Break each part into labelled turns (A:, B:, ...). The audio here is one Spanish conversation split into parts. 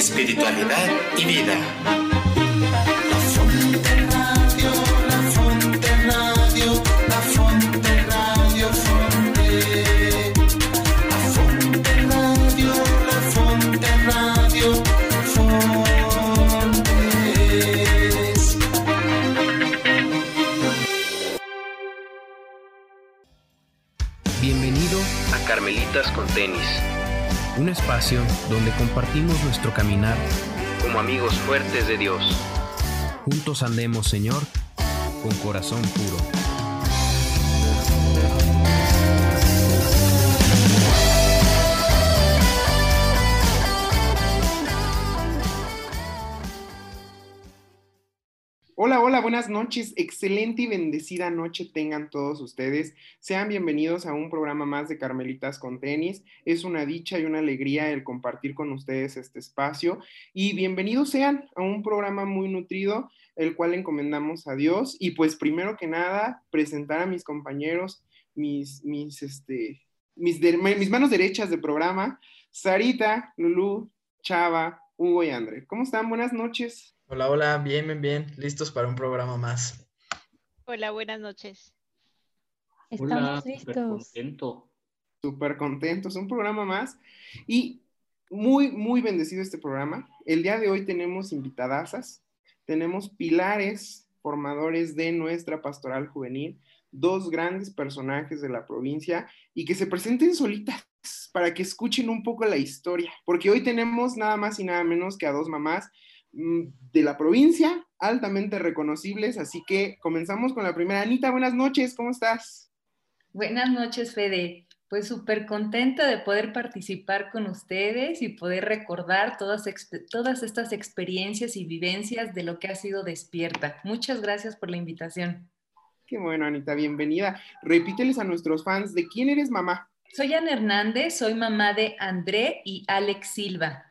A: espiritualidad y vida.
B: La Fonte Radio, la Fonte Radio, la Fonte Radio, Fonte. La Fonte Radio, la Fonte Radio, Fontes.
C: Bienvenido a Carmelitas con Tenis, un espacio donde compartimos nuestro caminar como amigos fuertes de Dios. Juntos andemos, Señor, con corazón puro.
D: Buenas noches. Excelente y bendecida noche tengan todos ustedes. Sean bienvenidos a un programa más de Carmelitas con Tenis. Es una dicha y una alegría el compartir con ustedes este espacio. Y bienvenidos sean a un programa muy nutrido, el cual encomendamos a Dios. Y pues primero que nada, presentar a mis compañeros, mis, mis, este, mis, mis manos derechas de programa, Sarita, Lulú, Chava, Hugo y André. ¿Cómo están? Buenas noches.
E: Hola, hola, bien, bien, bien, listos para un programa más.
F: Hola, buenas noches.
G: Estamos
H: Hola, súper
G: listos.
H: contento.
D: súper contentos, un programa más y muy, muy bendecido este programa. El día de hoy tenemos invitadasas, tenemos pilares formadores de nuestra pastoral juvenil, dos grandes personajes de la provincia y que se presenten solitas para que escuchen un poco la historia, porque hoy tenemos nada más y nada menos que a dos mamás de la provincia altamente reconocibles, así que comenzamos con la primera. Anita, buenas noches, ¿cómo estás?
I: Buenas noches, Fede. Pues súper contenta de poder participar con ustedes y poder recordar todas, todas estas experiencias y vivencias de lo que ha sido despierta. Muchas gracias por la invitación.
D: Qué bueno, Anita, bienvenida. Repíteles a nuestros fans de quién eres mamá.
I: Soy Ana Hernández, soy mamá de André y Alex Silva,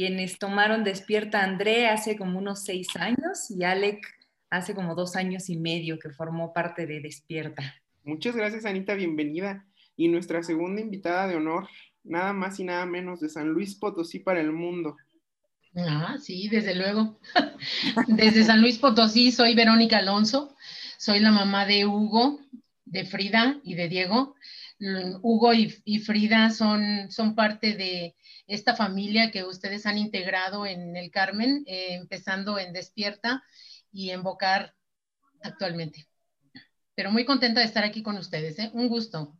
I: quienes tomaron despierta a André hace como unos seis años y Alex hace como dos años y medio que formó parte de Despierta.
D: Muchas gracias, Anita, bienvenida. Y nuestra segunda invitada de honor, nada más y nada menos de San Luis Potosí para el mundo.
G: Ah, sí, desde luego. Desde San Luis Potosí soy Verónica Alonso, soy la mamá de Hugo, de Frida y de Diego. Mm, Hugo y, Frida son, son parte de esta familia que ustedes han integrado en el Carmen, eh, empezando en Despierta y en Bocar actualmente. Pero muy contenta de estar aquí con ustedes, ¿eh? un gusto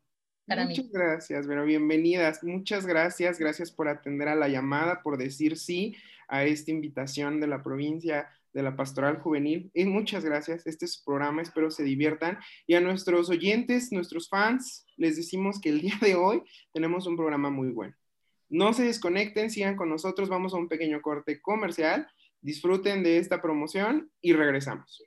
G: para mí.
D: Muchas gracias, Vero, bienvenidas. Muchas gracias, gracias por atender a la llamada, por decir sí a esta invitación de la provincia de la Pastoral Juvenil. Y muchas gracias, este es su programa, espero se diviertan. Y a nuestros oyentes, nuestros fans, les decimos que el día de hoy tenemos un programa muy bueno. No se desconecten, sigan con nosotros, vamos a un pequeño corte comercial, disfruten de esta promoción y regresamos.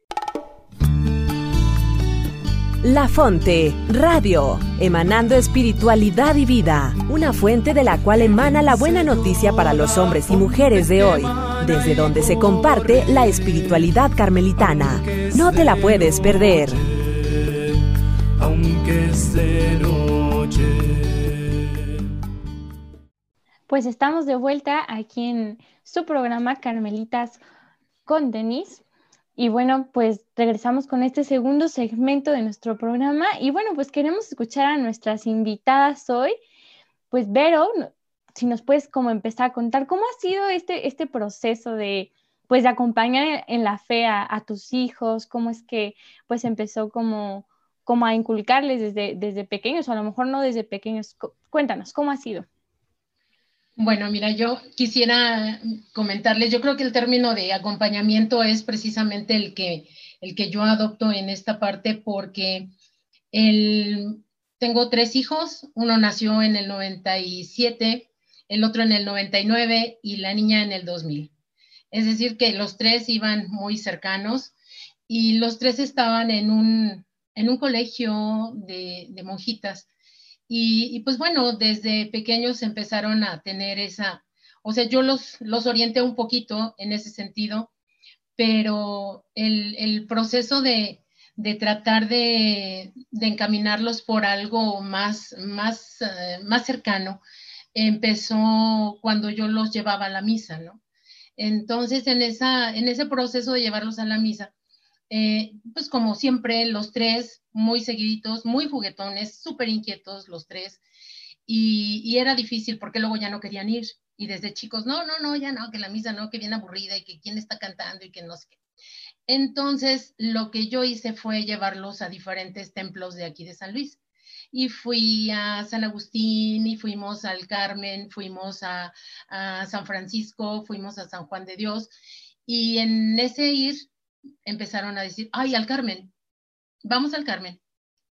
J: La Fonte, radio, emanando espiritualidad y vida, una fuente de la cual emana la buena noticia para los hombres y mujeres de hoy, desde donde se comparte la espiritualidad carmelitana. No te la puedes perder.
B: Aunque es de noche.
K: Pues estamos de vuelta aquí en su programa Carmelitas con Denise. Y bueno, pues regresamos con este segundo segmento de nuestro programa. Y bueno, pues queremos escuchar a nuestras invitadas hoy. Pues Vero, si nos puedes como empezar a contar cómo ha sido este, este proceso de pues de acompañar en, la fe a, tus hijos, cómo es que pues empezó como, como a inculcarles desde, desde pequeños, o a lo mejor no desde pequeños. Cu- Cuéntanos, ¿cómo ha sido?
G: Bueno, mira, yo quisiera comentarles, yo creo que el término de acompañamiento es precisamente el que, el que yo adopto en esta parte porque el, tengo tres hijos, uno nació en el 97, el otro en el 99 y la niña en el 2000. Es decir, que los tres iban muy cercanos y los tres estaban en un, en un colegio de, monjitas. Y, y, pues bueno, desde pequeños empezaron a tener esa, o sea, yo los, los orienté un poquito en ese sentido, pero el, el proceso de, de tratar de, de, encaminarlos por algo más, más, uh, más cercano empezó cuando yo los llevaba a la misa, ¿no? Entonces, en, esa, en ese proceso de llevarlos a la misa, eh, pues como siempre, los tres muy seguiditos, muy juguetones, súper inquietos los tres, y, y, era difícil porque luego ya no querían ir, y desde chicos, no, no, no, ya no, que la misa no, que bien aburrida y que quién está cantando y que no sé qué. Entonces, lo que yo hice fue llevarlos a diferentes templos de aquí de San Luis. Y fui a San Agustín y fuimos al Carmen, fuimos a, San Francisco, fuimos a San Juan de Dios. Y en ese ir empezaron a decir, ay, al Carmen, vamos al Carmen.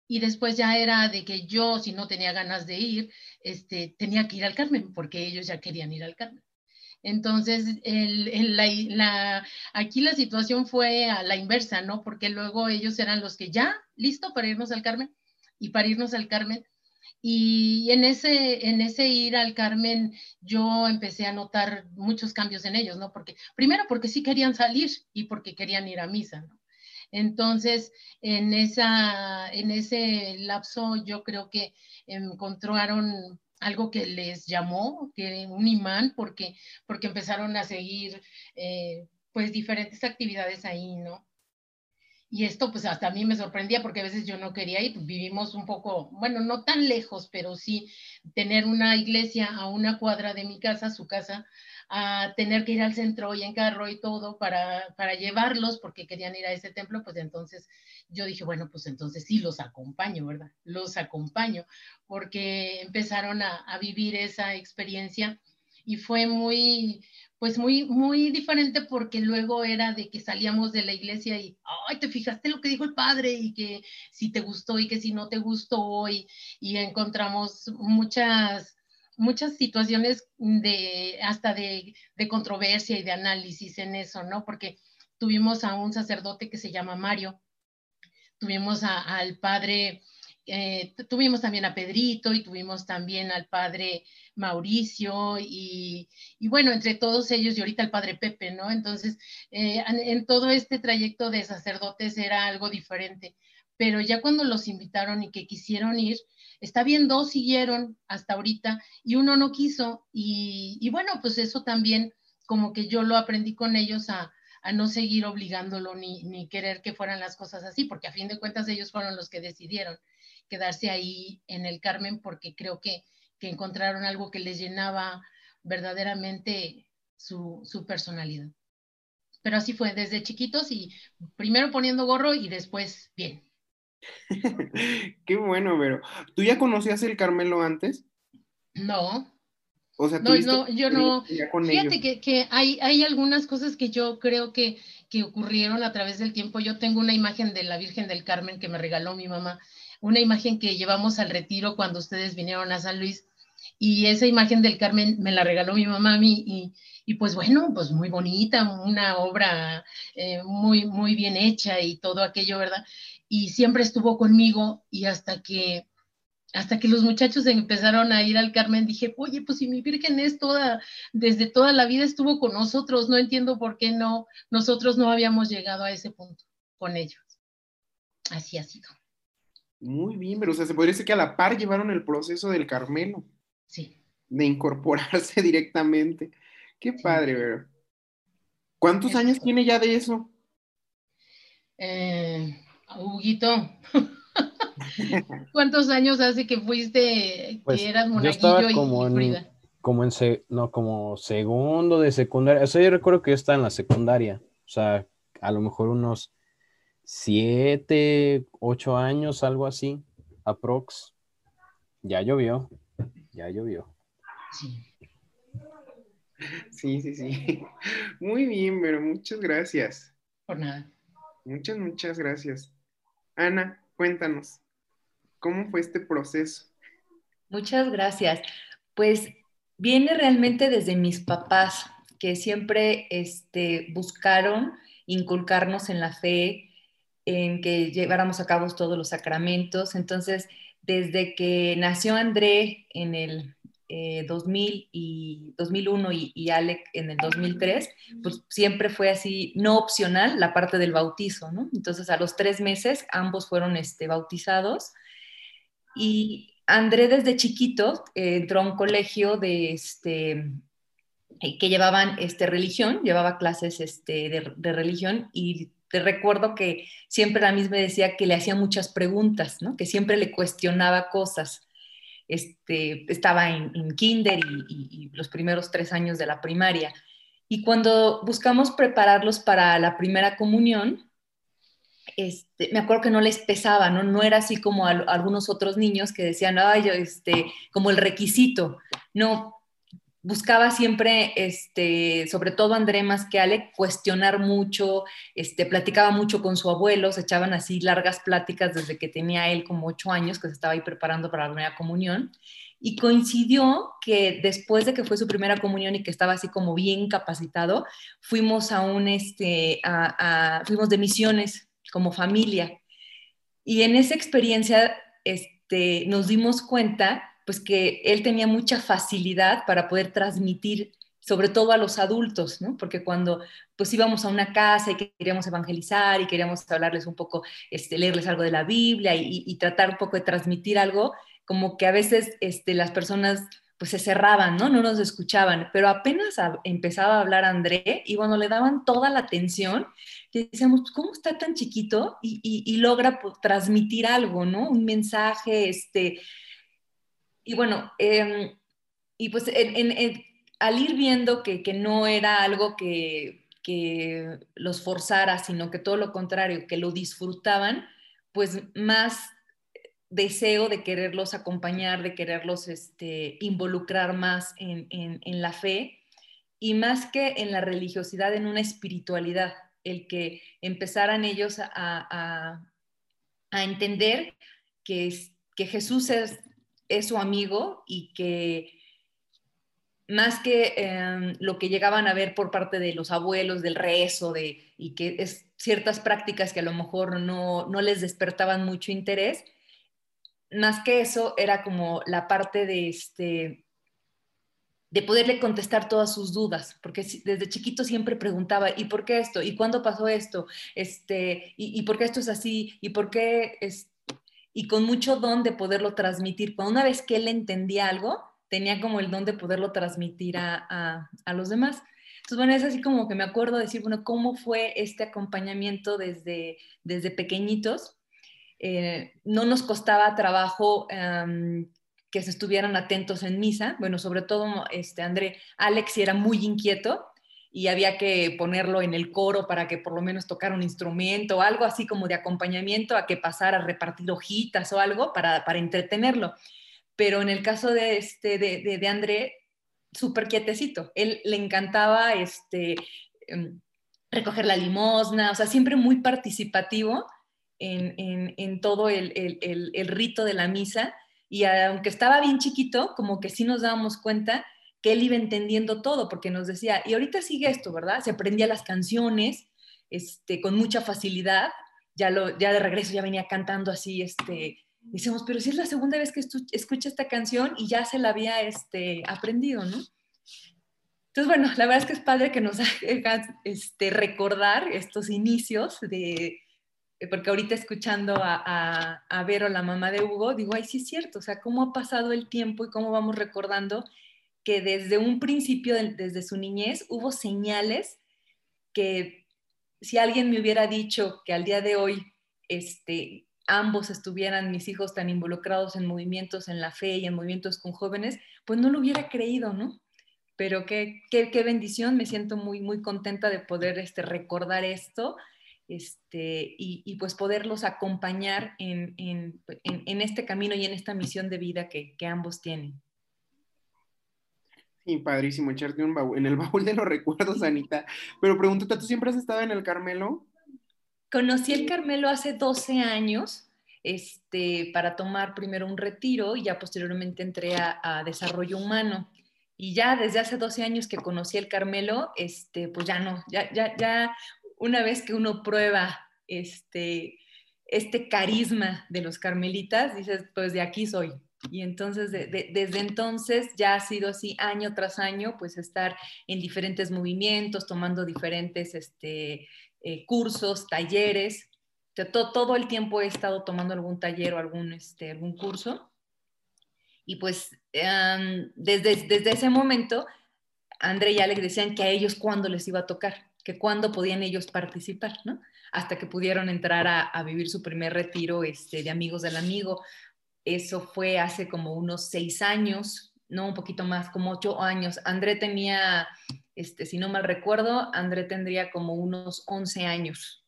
G: Y después ya era de que yo, si no tenía ganas de ir, este, tenía que ir al Carmen, porque ellos ya querían ir al Carmen. Entonces, el, el, la, aquí la situación fue a la inversa, ¿no? Porque luego ellos eran los que ya, listo para irnos al Carmen, y para irnos al Carmen. Y en ese, en ese ir al Carmen, yo empecé a notar muchos cambios en ellos, ¿no? Porque, primero porque sí querían salir y porque querían ir a misa, ¿no? Entonces, en, esa, en ese lapso yo creo que encontraron algo que les llamó, que un imán, porque, porque empezaron a seguir eh, pues diferentes actividades ahí, ¿no? Y esto pues hasta a mí me sorprendía porque a veces yo no quería ir, vivimos un poco, bueno, no tan lejos, pero sí tener una iglesia a una cuadra de mi casa, su casa, a tener que ir al centro y en carro y todo para, para llevarlos porque querían ir a ese templo, pues entonces yo dije, bueno, pues entonces sí los acompaño, ¿verdad? Los acompaño porque empezaron a, a vivir esa experiencia y fue muy, pues muy, muy diferente porque luego era de que salíamos de la iglesia y, ay, te fijaste lo que dijo el padre y que si te gustó y que si no te gustó y, y encontramos muchas muchas situaciones de hasta de, de, controversia y de análisis en eso, ¿no? Porque tuvimos a un sacerdote que se llama Mario, tuvimos al padre, eh, tuvimos también a Pedrito y tuvimos también al padre Mauricio y, y, bueno, entre todos ellos y ahorita el padre Pepe, ¿no? Entonces, eh, en, en todo este trayecto de sacerdotes era algo diferente, pero ya cuando los invitaron y que quisieron ir, Está bien, dos siguieron hasta ahorita y uno no quiso. Y, y bueno, pues eso también como que yo lo aprendí con ellos a, a no seguir obligándolo ni, ni, querer que fueran las cosas así, porque a fin de cuentas ellos fueron los que decidieron quedarse ahí en el Carmen porque creo que, que encontraron algo que les llenaba verdaderamente su, su personalidad. Pero así fue desde chiquitos y primero poniendo gorro y después bien.
D: Qué bueno, pero ¿tú ya conocías el Carmelo antes?
G: No.
D: O sea,
G: no, no, yo no. Fíjate que, que, hay, hay algunas cosas que yo creo que, que ocurrieron a través del tiempo. Yo tengo una imagen de la Virgen del Carmen que me regaló mi mamá, una imagen que llevamos al retiro cuando ustedes vinieron a San Luis. Y esa imagen del Carmen me la regaló mi mamá a mí y, y pues bueno, pues muy bonita, una obra eh, muy, muy bien hecha y todo aquello, ¿verdad? y siempre estuvo conmigo y hasta que hasta que los muchachos empezaron a ir al Carmen, dije, oye, pues si mi Virgen es toda, desde toda la vida estuvo con nosotros, no entiendo por qué no, nosotros no habíamos llegado a ese punto con ellos. Así ha sido.
D: Muy bien, pero o sea, se podría decir que a la par llevaron el proceso del Carmelo.
G: Sí.
D: De incorporarse directamente. Qué padre, ¿verdad? ¿Cuántos años tiene ya de eso?
G: Eh, Huguito, ¿cuántos años hace que fuiste,
C: pues,
G: que eras
C: monaguillo y, como y en, como en se, no, como segundo de secundaria. O sea, yo recuerdo que yo estaba en la secundaria. O sea, a lo mejor unos siete, ocho años, algo así, aprox. Ya llovió, ya llovió.
G: Sí.
D: Sí, sí, sí. Muy bien, pero muchas gracias.
G: Por nada.
D: Muchas, muchas gracias. Ana, cuéntanos, ¿cómo fue este proceso?
I: Muchas gracias. Pues viene realmente desde mis papás, que siempre este, buscaron inculcarnos en la fe, en que lleváramos a cabo todos los sacramentos. Entonces, desde que nació André en el eh, 2000 y 2001 y, y, Alec en el 2003, pues siempre fue así, no opcional, la parte del bautizo, ¿no? Entonces a los tres meses ambos fueron este, bautizados y André desde chiquito eh, entró a un colegio de, este, que llevaban este, religión, llevaba clases este, de, de, religión y te recuerdo que siempre a mí me decía que le hacía muchas preguntas, ¿no? que siempre le cuestionaba cosas. Este, estaba en, en kinder y, los primeros tres años de la primaria. Y cuando buscamos prepararlos para la primera comunión, este, me acuerdo que no les pesaba, ¿no? No era así como a, a algunos otros niños que decían, ay, este, como el requisito. No, buscaba siempre, este, sobre todo André más que Ale, cuestionar mucho, este, platicaba mucho con su abuelo, se echaban así largas pláticas desde que tenía él como ocho años, que se estaba ahí preparando para la primera comunión. Y coincidió que después de que fue su primera comunión y que estaba así como bien capacitado, fuimos a un, este, a, fuimos de misiones como familia. Y en esa experiencia este, nos dimos cuenta pues que él tenía mucha facilidad para poder transmitir sobre todo a los adultos, ¿no? Porque cuando pues íbamos a una casa y queríamos evangelizar y queríamos hablarles un poco, este, leerles algo de la Biblia y, y, tratar un poco de transmitir algo, como que a veces este, las personas pues se cerraban, ¿no? No nos escuchaban, pero apenas empezaba a hablar André y bueno, le daban toda la atención, y decíamos, ¿cómo está tan chiquito? Y, y, y logra pues, transmitir algo, ¿no? Un mensaje, este, y bueno, eh, y pues en, al ir viendo que, que no era algo que, que, los forzara, sino que todo lo contrario, que lo disfrutaban, pues más deseo de quererlos acompañar, de quererlos este, involucrar más en, en la fe y más que en la religiosidad, en una espiritualidad, el que empezaran ellos a, a, a entender que, es, que Jesús es es su amigo y que más que eh, lo que llegaban a ver por parte de los abuelos, del rezo, de, y que es ciertas prácticas que a lo mejor no, no les despertaban mucho interés, más que eso era como la parte de este de poderle contestar todas sus dudas, porque desde chiquito siempre preguntaba, ¿y por qué esto? ¿Y cuándo pasó esto? Este, ¿y, y por qué esto es así? ¿Y por qué y con mucho don de poderlo transmitir. Cuando una vez que él entendía algo, tenía como el don de poderlo transmitir a, a, los demás. Entonces, bueno, es así como que me acuerdo de decir, bueno, ¿cómo fue este acompañamiento desde, desde pequeñitos? Eh, no nos costaba trabajo um, que se estuvieran atentos en misa. Bueno, sobre todo, este, André, Alex era muy inquieto, y había que ponerlo en el coro para que por lo menos tocara un instrumento algo así como de acompañamiento a que pasara a repartir hojitas o algo para, para entretenerlo. Pero en el caso de, este, de, de, de André, súper quietecito. Él le encantaba este, em, recoger la limosna, o sea, siempre muy participativo en, en, en todo el, el, el, el rito de la misa. Y aunque estaba bien chiquito, como que sí nos dábamos cuenta que él iba entendiendo todo, porque nos decía, y ahorita sigue esto, ¿verdad? Se aprendía las canciones este, con mucha facilidad, ya, lo, ya de regreso ya venía cantando así, este, decíamos, pero si es la segunda vez que escucha esta canción y ya se la había este, aprendido, ¿no? Entonces, bueno, la verdad es que es padre que nos haga este, recordar estos inicios de, porque ahorita escuchando a, a, a Vero, la mamá de Hugo, digo, ay, sí es cierto, o sea, cómo ha pasado el tiempo y cómo vamos recordando que desde un principio, desde su niñez, hubo señales que si alguien me hubiera dicho que al día de hoy este, ambos estuvieran, mis hijos, tan involucrados en movimientos en la fe y en movimientos con jóvenes, pues no lo hubiera creído, ¿no? Pero qué, qué, qué bendición, me siento muy, muy contenta de poder este, recordar esto este, y, pues poderlos acompañar en, en, en, en, este camino y en esta misión de vida que, que ambos tienen.
D: Sí, padrísimo, echarte un baúl, en el baúl de los recuerdos, Anita. Pero pregúntate, ¿tú siempre has estado en el Carmelo?
I: Conocí el Carmelo hace 12 años, este, para tomar primero un retiro y ya posteriormente entré a, a, desarrollo humano. Y ya desde hace 12 años que conocí el Carmelo, este, pues ya no, ya, ya, ya una vez que uno prueba este, este carisma de los carmelitas, dices, pues de aquí soy, y entonces, de, de, desde entonces ya ha sido así año tras año, pues estar en diferentes movimientos, tomando diferentes este, eh, cursos, talleres. Todo, todo, el tiempo he estado tomando algún taller o algún, este, algún curso. Y pues desde, desde ese momento André y Alec decían que a ellos cuándo les iba a tocar, que cuándo podían ellos participar, ¿no? Hasta que pudieron entrar a, a vivir su primer retiro este, de amigos del amigo. Eso fue hace como unos seis años, no un poquito más, como ocho años. André tenía, este, si no mal recuerdo, André tendría como unos once años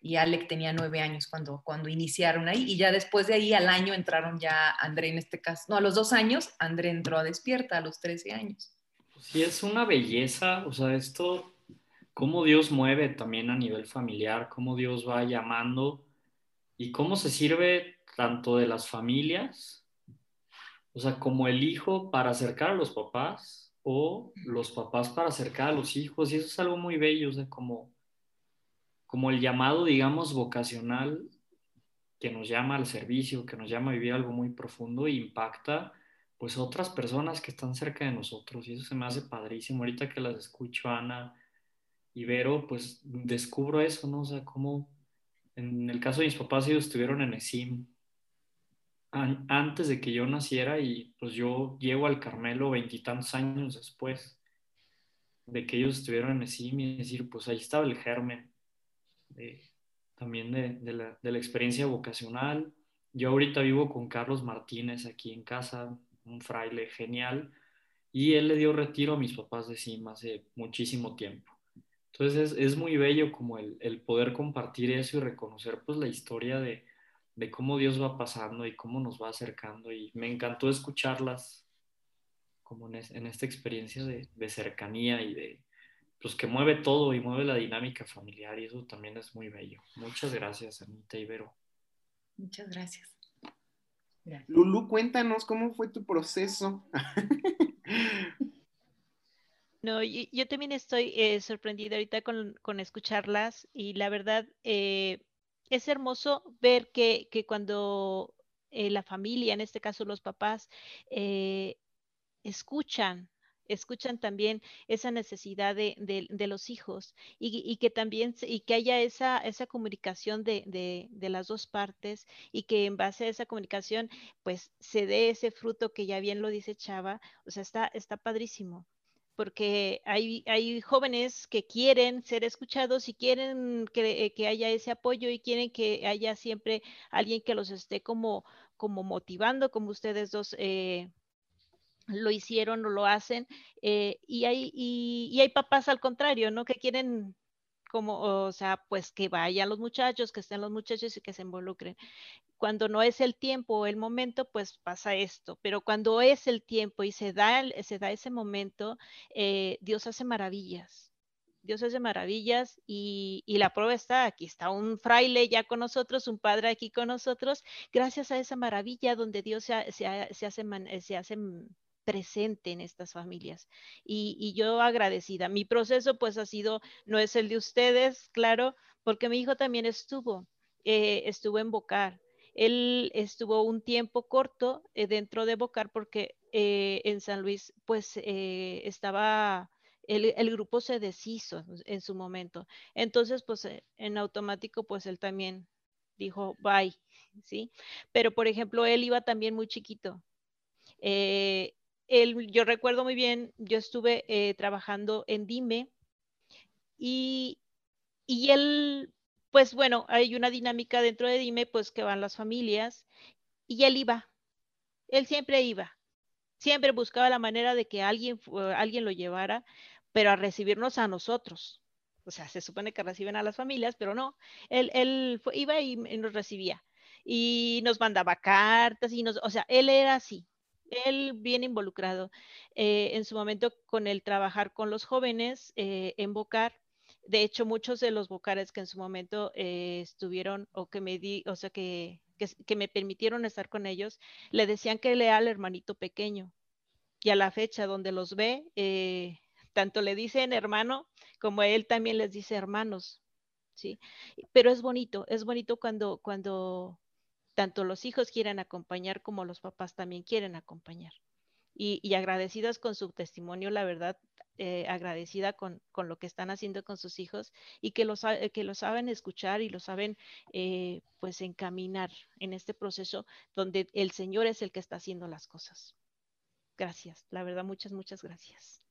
I: y Alec tenía nueve años cuando, cuando iniciaron ahí y ya después de ahí al año entraron ya André en este caso, no, a los dos años André entró a Despierta a los trece años.
H: Sí, es una belleza, o sea, esto, cómo Dios mueve también a nivel familiar, cómo Dios va llamando y cómo se sirve tanto de las familias, o sea, como el hijo para acercar a los papás o los papás para acercar a los hijos, y eso es algo muy bello, o sea, como como el llamado, digamos, vocacional que nos llama al servicio, que nos llama a vivir algo muy profundo e impacta pues otras personas que están cerca de nosotros y eso se me hace padrísimo. Ahorita que las escucho, Ana y Vero, pues descubro eso, ¿no? O sea, como en el caso de mis papás ellos estuvieron en ESIM antes de que yo naciera y pues yo llego al Carmelo veintitantos años después de que ellos estuvieron en ESIM y decir, pues ahí estaba el germen también de, la, de, la, experiencia vocacional. Yo ahorita vivo con Carlos Martínez aquí en casa, un fraile genial, y él le dio retiro a mis papás de CIMA hace muchísimo tiempo. Entonces es, es muy bello como el, el, poder compartir eso y reconocer pues la historia de, de cómo Dios va pasando y cómo nos va acercando. Y me encantó escucharlas como en, en esta experiencia de, de cercanía y de, pues que mueve todo y mueve la dinámica familiar y eso también es muy bello. Muchas gracias, Anita Ibero.
I: Muchas gracias.
D: Lulu, cuéntanos cómo fue tu proceso.
F: No, yo, yo también estoy eh, sorprendida ahorita con, con, escucharlas y la verdad eh, es hermoso ver que, que cuando eh, la familia, en este caso los papás, eh, escuchan escuchan también esa necesidad de, de, de los hijos y, y, que también y que haya esa, esa comunicación de, de, las dos partes y que en base a esa comunicación pues se dé ese fruto que ya bien lo dice Chava, o sea, está, está padrísimo porque hay, hay jóvenes que quieren ser escuchados y quieren que, que, haya ese apoyo y quieren que haya siempre alguien que los esté como, como motivando, como ustedes dos eh, lo hicieron o lo hacen, eh, y, hay, y, y, hay papás al contrario, ¿no? Que quieren como, o sea, pues que vayan los muchachos, que estén los muchachos y que se involucren. Cuando no es el tiempo o el momento, pues pasa esto, pero cuando es el tiempo y se da, se da ese momento, eh, Dios hace maravillas. Dios hace maravillas y, la prueba está, aquí está un fraile ya con nosotros, un padre aquí con nosotros, gracias a esa maravilla donde Dios se, se, se hace, se hace presente en estas familias. Y, y, yo agradecida. Mi proceso pues ha sido, no es el de ustedes, claro, porque mi hijo también estuvo, eh, estuvo en Bocar. Él estuvo un tiempo corto eh, dentro de Bocar porque eh, en San Luis pues eh, estaba... El, el, grupo se deshizo en su momento. Entonces, pues en automático, pues él también dijo, bye, ¿sí? Pero, por ejemplo, él iba también muy chiquito. Él, yo recuerdo muy bien, yo estuve trabajando en Dime y, y él, pues bueno, hay una dinámica dentro de Dime, pues que van las familias y él iba, él siempre iba, siempre buscaba la manera de que alguien, alguien lo llevara, pero a recibirnos a nosotros. O sea, se supone que reciben a las familias, pero no, él, él iba y, y nos recibía y nos mandaba cartas y nos, o sea, él era así, él bien involucrado eh, en su momento con el trabajar con los jóvenes eh, en Bocar. De hecho, muchos de los bocares que en su momento eh, estuvieron o que me di, o sea, que, que, que, me permitieron estar con ellos, le decían que lea al hermanito pequeño. Y a la fecha donde los ve, eh, tanto le dicen hermano como él también les dice hermanos. Sí, pero es bonito, es bonito cuando, cuando tanto los hijos quieren acompañar como los papás también quieren acompañar. Y, agradecidas con su testimonio, la verdad, eh, agradecida con, con, lo que están haciendo con sus hijos y que lo, que lo saben escuchar y lo saben eh, pues encaminar en este proceso donde el Señor es el que está haciendo las cosas. Gracias, la verdad, muchas, muchas gracias.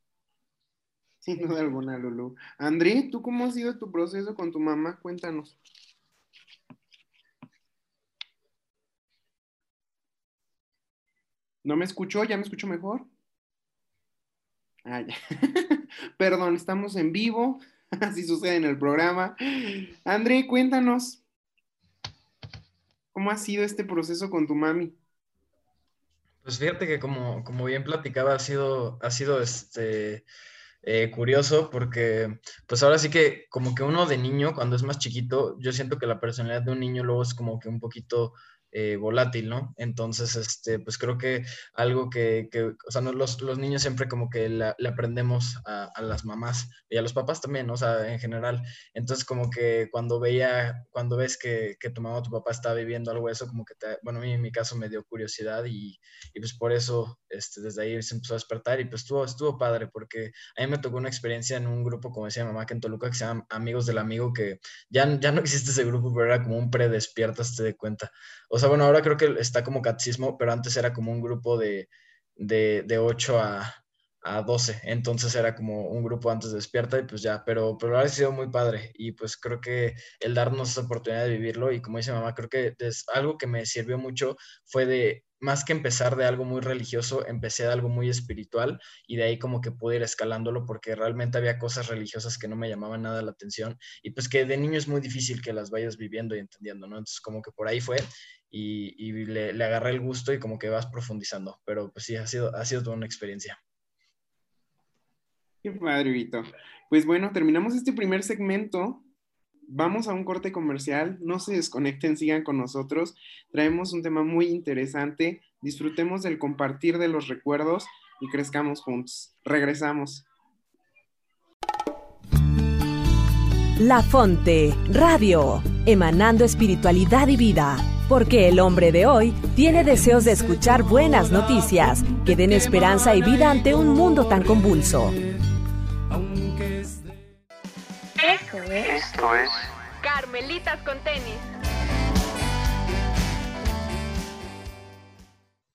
D: Sin duda alguna, Lulu. André, ¿tú cómo ha sido tu proceso con tu mamá? Cuéntanos. ¿No me escuchó? ¿Ya me escuchó mejor? Ah, ya. Perdón, estamos en vivo. Así sucede en el programa. André, cuéntanos. ¿Cómo ha sido este proceso con tu mami?
E: Pues fíjate que como, como bien platicaba, ha sido, ha sido este, eh, curioso porque pues ahora sí que como que uno de niño, cuando es más chiquito, yo siento que la personalidad de un niño luego es como que un poquito eh, volátil, ¿no? Entonces, este, pues creo que algo que, que o sea, los, los, niños siempre como que le aprendemos a, las mamás y a los papás también, ¿no? o sea, en general. Entonces, como que cuando veía, cuando ves que, que tu mamá o tu papá está viviendo algo eso, como que, te, bueno, a mí en mi caso me dio curiosidad y, y, pues por eso, este, desde ahí se empezó a despertar y pues estuvo, estuvo padre porque a mí me tocó una experiencia en un grupo, como decía mi mamá, que en Toluca, que se llama Amigos del Amigo, que ya, ya no existe ese grupo, pero era como un predespierta, te de cuenta. O sea, bueno, ahora creo que está como catecismo, pero antes era como un grupo de, de, de 8 a, a 12, entonces era como un grupo antes de despierta y pues ya, pero, pero ha sido muy padre y pues creo que el darnos esa oportunidad de vivirlo y como dice mamá, creo que es algo que me sirvió mucho fue de más que empezar de algo muy religioso, empecé de algo muy espiritual y de ahí como que pude ir escalándolo porque realmente había cosas religiosas que no me llamaban nada la atención y pues que de niño es muy difícil que las vayas viviendo y entendiendo, ¿no? Entonces como que por ahí fue y, le, agarré el gusto y como que vas profundizando, pero pues sí, ha sido, ha sido toda una experiencia.
D: Qué padre, Vito. Pues bueno, terminamos este primer segmento vamos a un corte comercial, no se desconecten, sigan con nosotros. Traemos un tema muy interesante, disfrutemos del compartir de los recuerdos y crezcamos juntos. Regresamos.
J: La Fonte, Radio, emanando espiritualidad y vida, porque el hombre de hoy tiene deseos de escuchar buenas noticias que den esperanza y vida ante un mundo tan convulso.
L: Esto es, Esto es Carmelitas con tenis.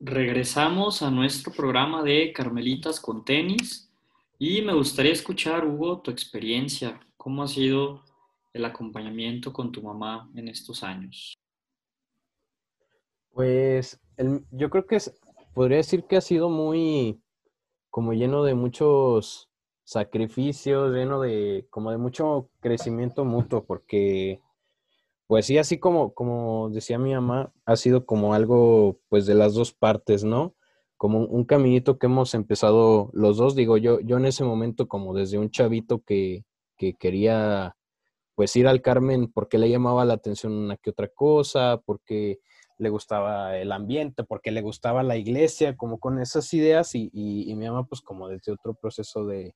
H: Regresamos a nuestro programa de Carmelitas con tenis y me gustaría escuchar, Hugo, tu experiencia. ¿Cómo ha sido el acompañamiento con tu mamá en estos años?
M: Pues el, yo creo que es, podría decir que ha sido muy como lleno de muchos sacrificios, lleno de como de mucho crecimiento mutuo, porque pues sí, así como, como decía mi mamá, ha sido como algo pues de las dos partes, ¿no? Como un caminito que hemos empezado los dos, digo yo, yo en ese momento como desde un chavito que, que quería pues ir al Carmen porque le llamaba la atención una que otra cosa, porque le gustaba el ambiente, porque le gustaba la iglesia, como con esas ideas y, y, y pues como desde otro proceso de,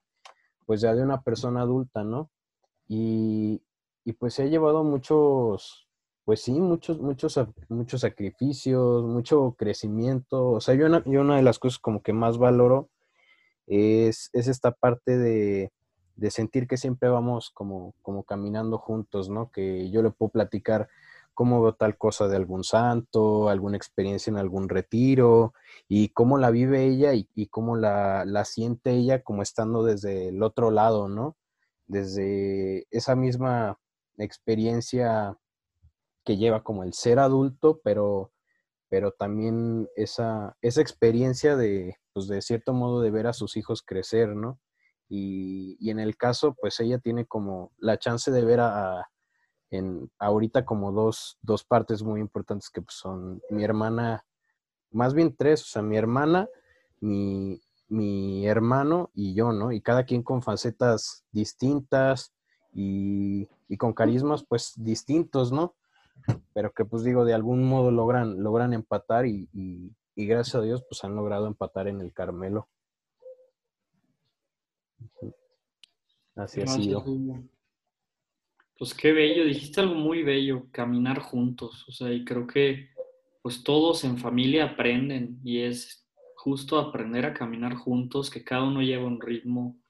M: pues ya de una persona adulta, ¿no? Y, y pues se ha llevado muchos, pues sí, muchos, muchos, muchos sacrificios, mucho crecimiento. O sea, yo una, yo una de las cosas como que más valoro es, es esta parte de, de, sentir que siempre vamos como, como caminando juntos, ¿no? Que yo le puedo platicar cómo veo tal cosa de algún santo, alguna experiencia en algún retiro y cómo la vive ella y, cómo la, la, siente ella como estando desde el otro lado, ¿no? Desde esa misma experiencia que lleva como el ser adulto, pero, pero también esa, esa experiencia de, pues de cierto modo, de ver a sus hijos crecer, ¿no? Y, y en el caso, pues ella tiene como la chance de ver a, en ahorita como dos, dos partes muy importantes que pues, son mi hermana, más bien tres, o sea, mi hermana, mi, mi hermano y yo, ¿no? Y cada quien con facetas distintas y, y, con carismas pues distintos, ¿no? Pero que pues digo, de algún modo logran, logran empatar y, y, y gracias a Dios pues han logrado empatar en el Carmelo. Así ha sido.
H: Pues qué bello, dijiste algo muy bello, caminar juntos, o sea, y creo que pues todos en familia aprenden y es justo aprender a caminar juntos, que cada uno lleva un ritmo,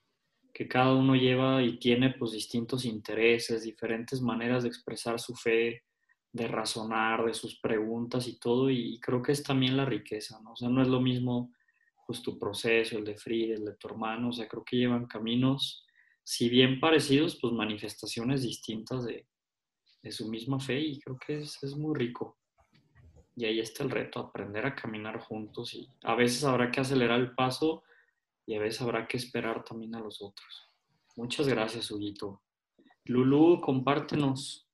H: que cada uno lleva y tiene pues distintos intereses, diferentes maneras de expresar su fe, de razonar, de sus preguntas y todo, y creo que es también la riqueza, ¿no? O sea, no es lo mismo pues tu proceso, el de Frida, el de tu hermano, o sea, creo que llevan caminos si bien parecidos, pues manifestaciones distintas de, su misma fe y creo que es, es muy rico. Y ahí está el reto, aprender a caminar juntos y a veces habrá que acelerar el paso y a veces habrá que esperar también a los otros. Muchas gracias, Huguito. Lulu, compártenos.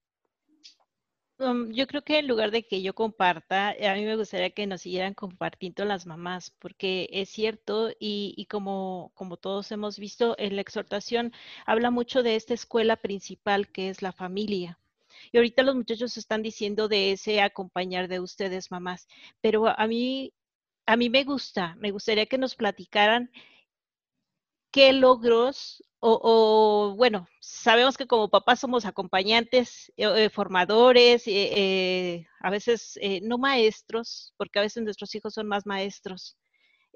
F: Um, yo creo que en lugar de que yo comparta, a mí me gustaría que nos siguieran compartiendo las mamás, porque es cierto y, y como, como todos hemos visto, en la exhortación habla mucho de esta escuela principal que es la familia. Y ahorita los muchachos están diciendo de ese acompañar de ustedes, mamás, pero a mí, a mí me gusta, me gustaría que nos platicaran qué logros o, bueno, sabemos que como papás somos acompañantes, eh, eh, formadores, eh, a veces no maestros, porque a veces nuestros hijos son más maestros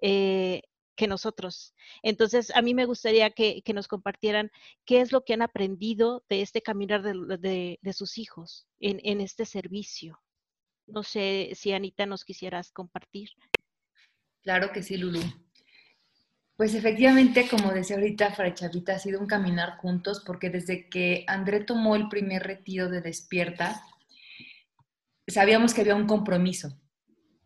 F: que nosotros. Entonces, a mí me gustaría que, nos compartieran qué es lo que han aprendido de este caminar de, sus hijos en, en, este servicio. No sé si Anita nos quisieras compartir.
I: Claro que sí, Lulu. Pues efectivamente, como decía ahorita Fray Chavita, ha sido un caminar juntos porque desde que André tomó el primer retiro de despierta, sabíamos que había un compromiso.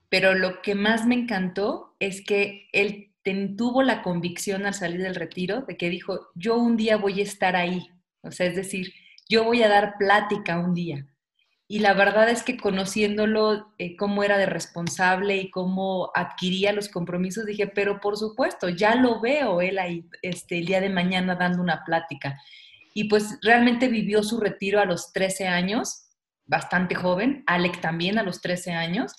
I: Pero lo que más me encantó es que él tuvo la convicción al salir del retiro de que dijo, yo un día voy a estar ahí. O sea, es decir, yo voy a dar plática un día. Y la verdad es que conociéndolo, eh, cómo era de responsable y cómo adquiría los compromisos, dije, pero por supuesto, ya lo veo él ahí este, el día de mañana dando una plática. Y pues realmente vivió su retiro a los 13 años, bastante joven, Alec también a los 13 años,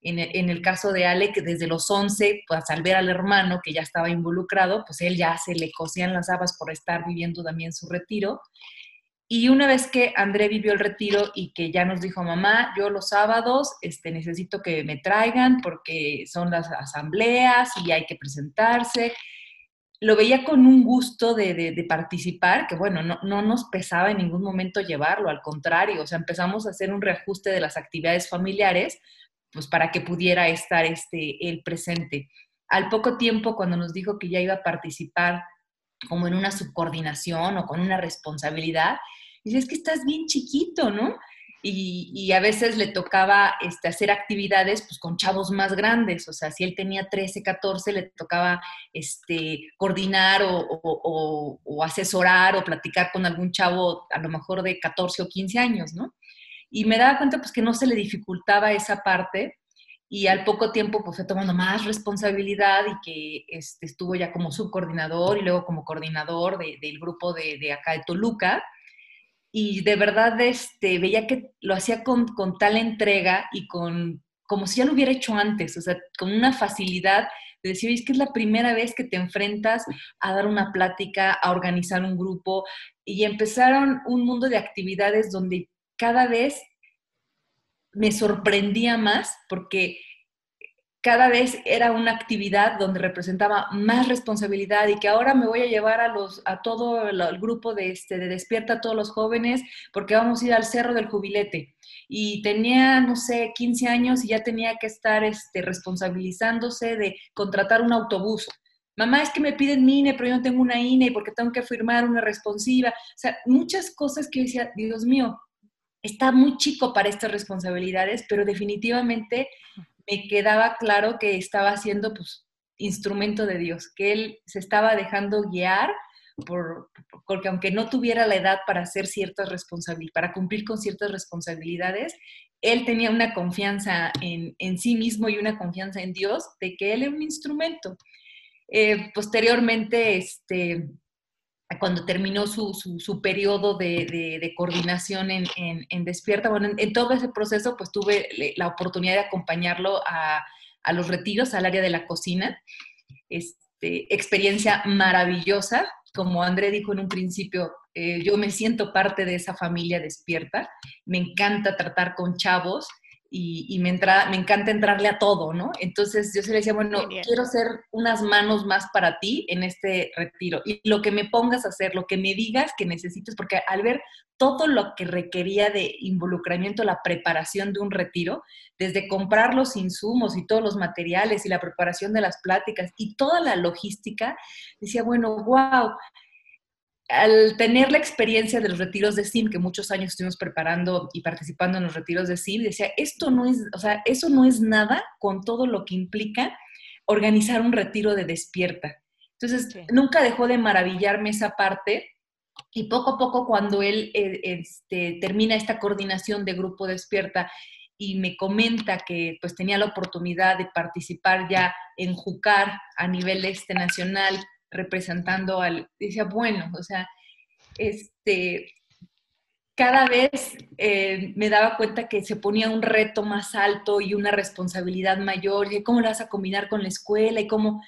I: en el, caso de Ale, que desde los 11, pues al ver al hermano que ya estaba involucrado, pues él ya se le cosían las habas por estar viviendo también su retiro. Y una vez que André vivió el retiro y que ya nos dijo, mamá, yo los sábados este, necesito que me traigan porque son las asambleas y hay que presentarse, lo veía con un gusto de, participar, que bueno, no, no, nos pesaba en ningún momento llevarlo, al contrario, o sea, empezamos a hacer un reajuste de las actividades familiares pues para que pudiera estar este, el presente. Al poco tiempo, cuando nos dijo que ya iba a participar como en una subcoordinación o con una responsabilidad, dice, es que estás bien chiquito, ¿no? Y, a veces le tocaba este, hacer actividades pues, con chavos más grandes, o sea, si él tenía 13, 14, le tocaba este, coordinar o, o, asesorar o platicar con algún chavo a lo mejor de 14 o 15 años, ¿no? Y me daba cuenta pues que no se le dificultaba esa parte y al poco tiempo pues fue tomando más responsabilidad y que este, estuvo ya como subcoordinador y luego como coordinador del grupo de, de, acá de Toluca. Y de verdad este, veía que lo hacía con, con tal entrega y con como si ya lo hubiera hecho antes, o sea, con una facilidad de decir, es que es la primera vez que te enfrentas a dar una plática, a organizar un grupo, y empezaron un mundo de actividades donde cada vez me sorprendía más porque cada vez era una actividad donde representaba más responsabilidad y que ahora me voy a llevar a, los, a todo el, grupo de, este, de Despierta a todos los jóvenes porque vamos a ir al Cerro del Jubilete. Y tenía, no sé, 15 años y ya tenía que estar este, responsabilizándose de contratar un autobús. Mamá, es que me piden mi INE, pero yo no tengo una INE porque tengo que firmar una responsiva. O sea, muchas cosas que yo decía, Dios mío, está muy chico para estas responsabilidades, pero definitivamente me quedaba claro que estaba siendo pues, instrumento de Dios, que él se estaba dejando guiar por, porque aunque no tuviera la edad para hacer ciertas responsabilidades, para cumplir con ciertas responsabilidades, él tenía una confianza en, en, sí mismo y una confianza en Dios de que él era un instrumento. Eh, posteriormente, este, cuando terminó su, su, periodo de, de, coordinación en, en, Despierta. Bueno, en, todo ese proceso, pues tuve la oportunidad de acompañarlo a, a los retiros, al área de la cocina. Este, experiencia maravillosa. Como André dijo en un principio, eh, yo me siento parte de esa familia despierta. Me encanta tratar con chavos y, me, entra, me encanta entrarle a todo, ¿no? Entonces yo se le decía, bueno, quiero ser unas manos más para ti en este retiro. Y lo que me pongas a hacer, lo que me digas que necesites, porque al ver todo lo que requería de involucramiento, la preparación de un retiro, desde comprar los insumos y todos los materiales y la preparación de las pláticas y toda la logística, decía, bueno, wow, al tener la experiencia de los retiros de SIM, que muchos años estuvimos preparando y participando en los retiros de SIM, decía, esto no es, o sea, eso no es nada con todo lo que implica organizar un retiro de despierta. Entonces, nunca dejó de maravillarme esa parte y poco a poco cuando él eh, este, termina esta coordinación de grupo despierta y me comenta que pues tenía la oportunidad de participar ya en Jucar a nivel este nacional representando al, decía, bueno, o sea, este, cada vez eh, me daba cuenta que se ponía un reto más alto y una responsabilidad mayor, y cómo lo vas a combinar con la escuela y cómo,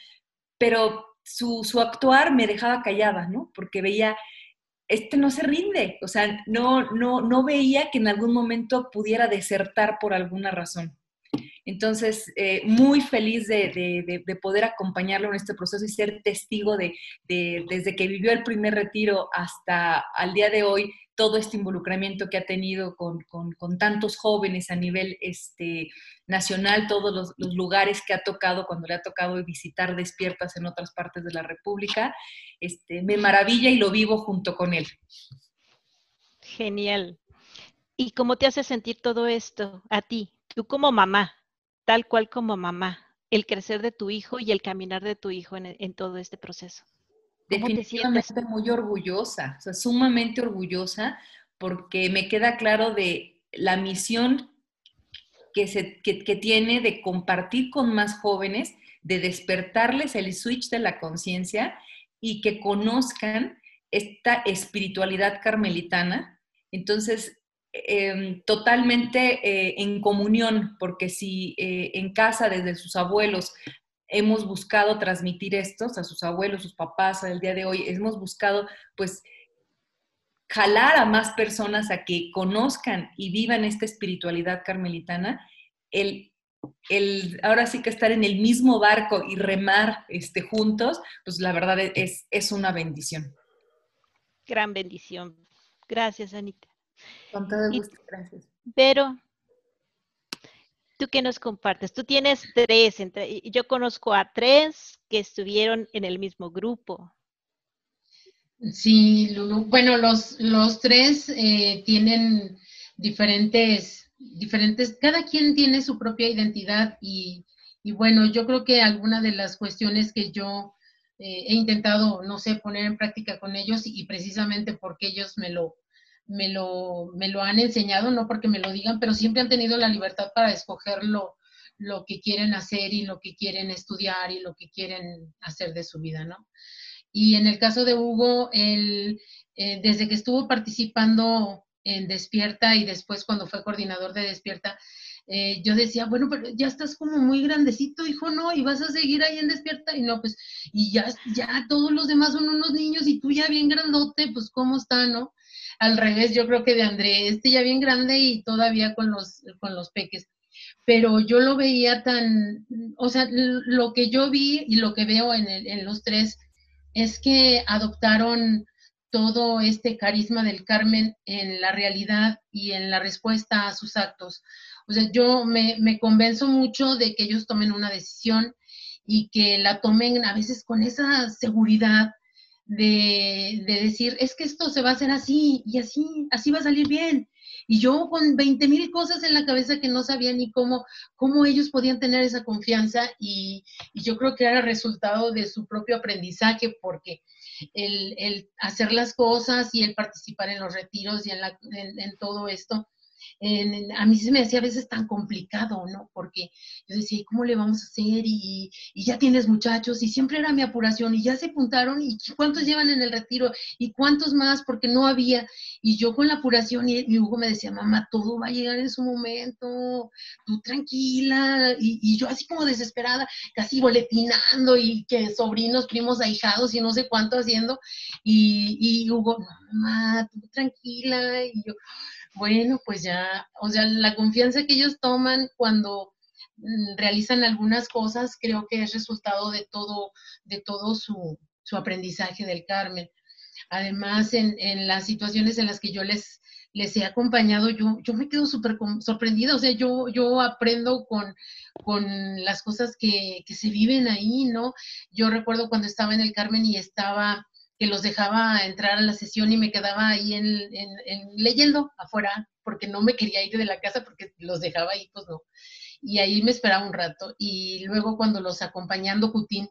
I: pero su, su actuar me dejaba callada, ¿no? Porque veía, este no se rinde, o sea, no, no, no veía que en algún momento pudiera desertar por alguna razón. Entonces, eh, muy feliz de, poder acompañarlo en este proceso y ser testigo de, desde que vivió el primer retiro hasta al día de hoy, todo este involucramiento que ha tenido con, tantos jóvenes a nivel este, nacional, todos los, lugares que ha tocado cuando le ha tocado visitar despiertas en otras partes de la República. Este, me maravilla y lo vivo junto con él.
F: Genial. ¿Y cómo te hace sentir todo esto a ti, tú como mamá? Tal cual como mamá, el crecer de tu hijo y el caminar de tu hijo en, todo este proceso.
I: Definitivamente muy orgullosa, o sea, sumamente orgullosa, porque me queda claro de la misión que, se, que, tiene de compartir con más jóvenes, de despertarles el switch de la conciencia y que conozcan esta espiritualidad carmelitana. Entonces, Em, totalmente eh, en comunión, porque si eh, en casa desde sus abuelos hemos buscado transmitir esto a sus abuelos, sus papás, al día de hoy, hemos buscado pues jalar a más personas a que conozcan y vivan esta espiritualidad carmelitana, el, el, ahora sí que estar en el mismo barco y remar este, juntos, pues la verdad es, es una bendición.
F: Gran bendición. Gracias, Anita.
I: Con todo gusto, gracias.
F: Pero, ¿tú qué nos compartes? Tú tienes tres, yo conozco a tres que estuvieron en el mismo grupo.
G: Sí, Lulu. Bueno, los, los tres eh, tienen diferentes, diferentes, cada quien tiene su propia identidad y, bueno, yo creo que alguna de las cuestiones que yo eh, he intentado, no sé, poner en práctica con ellos y precisamente porque ellos me lo, me lo, me lo han enseñado, no porque me lo digan, pero siempre han tenido la libertad para escoger lo, que quieren hacer y lo que quieren estudiar y lo que quieren hacer de su vida, ¿no? Y en el caso de Hugo, él, eh, desde que estuvo participando en Despierta y después cuando fue coordinador de Despierta, eh, yo decía, bueno, pero ya estás como muy grandecito, hijo, ¿no? Y vas a seguir ahí en Despierta. Y no, pues, y ya, ya todos los demás son unos niños y tú ya bien grandote, pues, ¿cómo está, no? Al revés, yo creo que de André, este ya bien grande y todavía con los, con los peques. Pero yo lo veía tan, o sea, lo que yo vi y lo que veo en, los tres es que adoptaron todo este carisma del Carmen en la realidad y en la respuesta a sus actos. O sea, yo me, me convenzo mucho de que ellos tomen una decisión y que la tomen a veces con esa seguridad de, decir, es que esto se va a hacer así y así, así va a salir bien. Y yo con 20 mil cosas en la cabeza que no sabía ni cómo, cómo ellos podían tener esa confianza y, yo creo que era resultado de su propio aprendizaje porque el, el hacer las cosas y el participar en los retiros y en, la, en todo esto, a mí se me hacía a veces tan complicado, ¿no? Porque yo decía, ¿cómo le vamos a hacer? Y, ya tienes muchachos, y siempre era mi apuración, y ya se apuntaron, y cuántos llevan en el retiro, y cuántos más, porque no había. Y yo con la apuración, y, Hugo me decía, mamá, todo va a llegar en su momento, tú tranquila, y, yo así como desesperada, casi boletinando, y que sobrinos, primos, ahijados, y no sé cuánto haciendo, y, y Hugo, mamá, tú tranquila, y yo bueno, pues ya, o sea, la confianza que ellos toman cuando mm, realizan algunas cosas, creo que es resultado de todo, de todo su, aprendizaje del Carmen. Además, en, las situaciones en las que yo les, les he acompañado, yo, yo me quedo súper sorprendida, o sea, yo, yo aprendo con, con las cosas que, que, se viven ahí, ¿no? Yo recuerdo cuando estaba en el Carmen y estaba que los dejaba entrar a la sesión y me quedaba ahí en, leyendo afuera, porque no me quería ir de la casa porque los dejaba ahí, pues no. Y ahí me esperaba un rato. Y luego cuando los acompañando Cutín,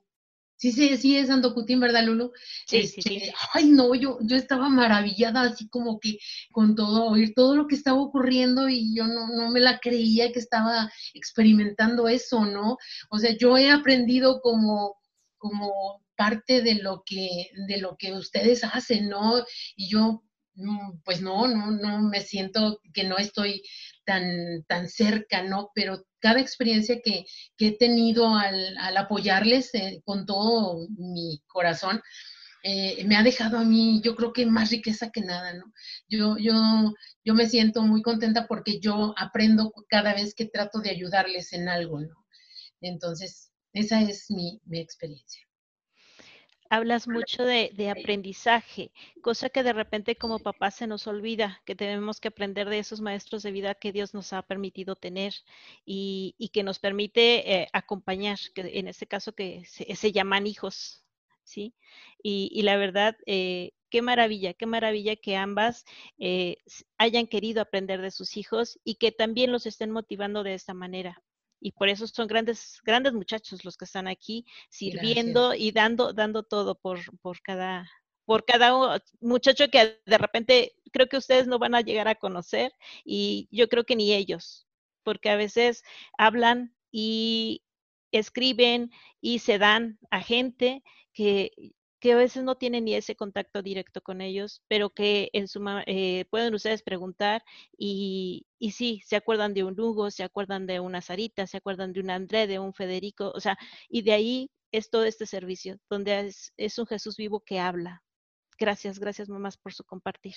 G: Sí, sí, sí, es Andocutín, ¿verdad, Lulu?
F: Sí, sí, sí.
G: Este, ay, no, yo, yo estaba maravillada, así como que con todo, oír todo lo que estaba ocurriendo y yo no, no me la creía que estaba experimentando eso, ¿no? O sea, yo he aprendido como, como parte de lo que, de lo que ustedes hacen, ¿no? Y yo, mm, pues no, no, no me siento que no estoy tan, tan cerca, ¿no? Pero cada experiencia que, he tenido al, apoyarles eh, con todo mi corazón, eh, me ha dejado a mí, yo creo que más riqueza que nada, ¿no? Yo, yo, yo me siento muy contenta porque yo aprendo cada vez que trato de ayudarles en algo, ¿no? Entonces, esa es mi experiencia
F: hablas mucho de, aprendizaje, cosa que de repente como papá se nos olvida, que tenemos que aprender de esos maestros de vida que Dios nos ha permitido tener y, que nos permite eh, acompañar, que en este caso que se, llaman hijos, ¿sí? Y, la verdad, eh, qué maravilla, qué maravilla que ambas eh, hayan querido aprender de sus hijos y que también los estén motivando de esta manera y por eso son grandes, grandes muchachos los que están aquí sirviendo y dando, dando todo por, por cada, por cada muchacho que de repente creo que ustedes no van a llegar a conocer y yo creo que ni ellos, porque a veces hablan y escriben y se dan a gente que que a veces no tienen ni ese contacto directo con ellos, pero que en su eh, pueden ustedes preguntar y, y, sí, se acuerdan de un Hugo, se acuerdan de una Sarita, se acuerdan de un André, de un Federico, o sea, y de ahí es todo este servicio, donde es, es un Jesús vivo que habla. Gracias, gracias mamás por su compartir.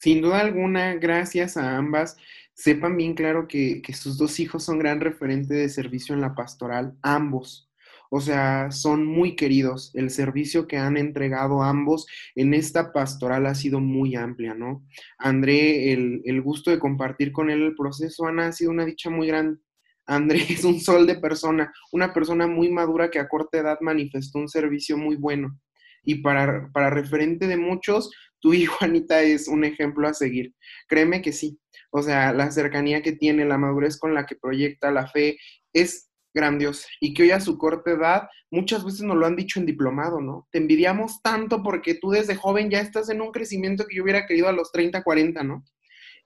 D: Sin duda alguna, gracias a ambas. Sepan bien claro que, que sus dos hijos son gran referente de servicio en la pastoral, ambos o sea, son muy queridos. El servicio que han entregado ambos en esta pastoral ha sido muy amplia, ¿no? André, el, gusto de compartir con él el proceso, Ana, ha sido una dicha muy grande. André es un sol de persona, una persona muy madura que a corta edad manifestó un servicio muy bueno. Y para, para referente de muchos, tu hijo, Anita, es un ejemplo a seguir. Créeme que sí. O sea, la cercanía que tiene, la madurez con la que proyecta la fe, es grandiosa y que hoy a su corta edad muchas veces nos lo han dicho en diplomado, ¿no? Te envidiamos tanto porque tú desde joven ya estás en un crecimiento que yo hubiera querido a los 30, 40, ¿no?